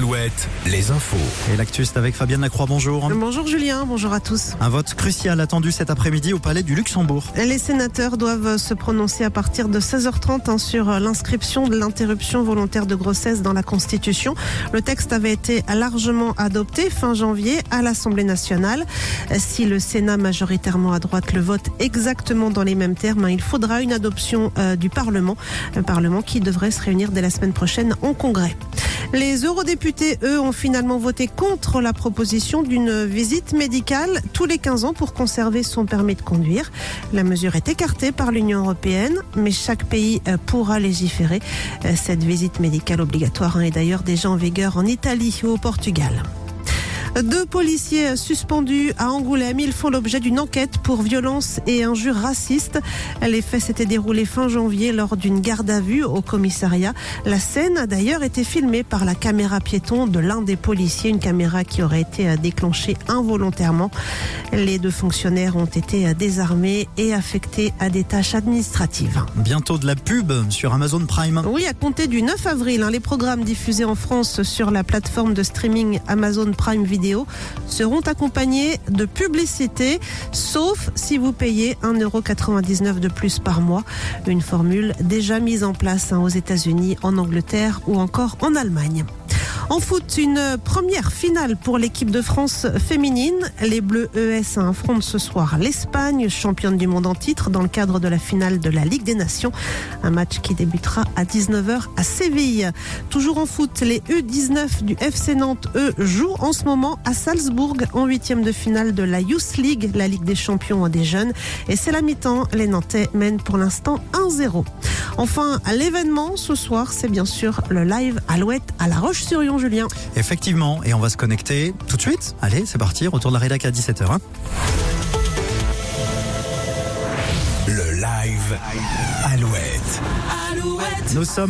Alouette, les infos. Et l'actu, c'est avec Fabienne Lacroix. Bonjour. Bonjour Julien, bonjour à tous. Un vote crucial attendu cet après-midi au Palais du Luxembourg. Les sénateurs doivent se prononcer à partir de 16h30 hein, sur l'inscription de l'interruption volontaire de grossesse dans la Constitution. Le texte avait été largement adopté fin janvier à l'Assemblée nationale. Si le Sénat majoritairement à droite le vote exactement dans les mêmes termes, hein, il faudra une adoption euh, du Parlement, un Parlement qui devrait se réunir dès la semaine prochaine en Congrès. Les eurodéputés, eux, ont finalement voté contre la proposition d'une visite médicale tous les 15 ans pour conserver son permis de conduire. La mesure est écartée par l'Union européenne, mais chaque pays euh, pourra légiférer. Euh, Cette visite médicale obligatoire hein, est d'ailleurs déjà en vigueur en Italie ou au Portugal. Deux policiers suspendus à Angoulême. Ils font l'objet d'une enquête pour violence et injures racistes. Les faits s'étaient déroulés fin janvier lors d'une garde à vue au commissariat. La scène a d'ailleurs été filmée par la caméra piéton de l'un des policiers, une caméra qui aurait été déclenchée involontairement. Les deux fonctionnaires ont été désarmés et affectés à des tâches administratives. Bientôt de la pub sur Amazon Prime. Oui, à compter du 9 avril, hein, les programmes diffusés en France sur la plateforme de streaming Amazon Prime Video seront accompagnés de publicité, sauf si vous payez 1,99€ de plus par mois. Une formule déjà mise en place hein, aux États-Unis, en Angleterre ou encore en Allemagne. En foot, une première finale pour l'équipe de France féminine. Les Bleus ES affrontent ce soir l'Espagne, championne du monde en titre, dans le cadre de la finale de la Ligue des Nations. Un match qui débutera à 19h à Séville. Toujours en foot, les U19 du FC Nantes, jouent en ce moment à Salzbourg en huitième de finale de la Youth League, la Ligue des champions des jeunes. Et c'est la mi-temps. Les Nantais mènent pour l'instant 1-0. Enfin, l'événement ce soir, c'est bien sûr le live Alouette à La Roche-sur-Yon, Julien. Effectivement, et on va se connecter tout de suite. Allez, c'est parti, retour de la rédac à 17h. Hein. Le live Alouette. Nous sommes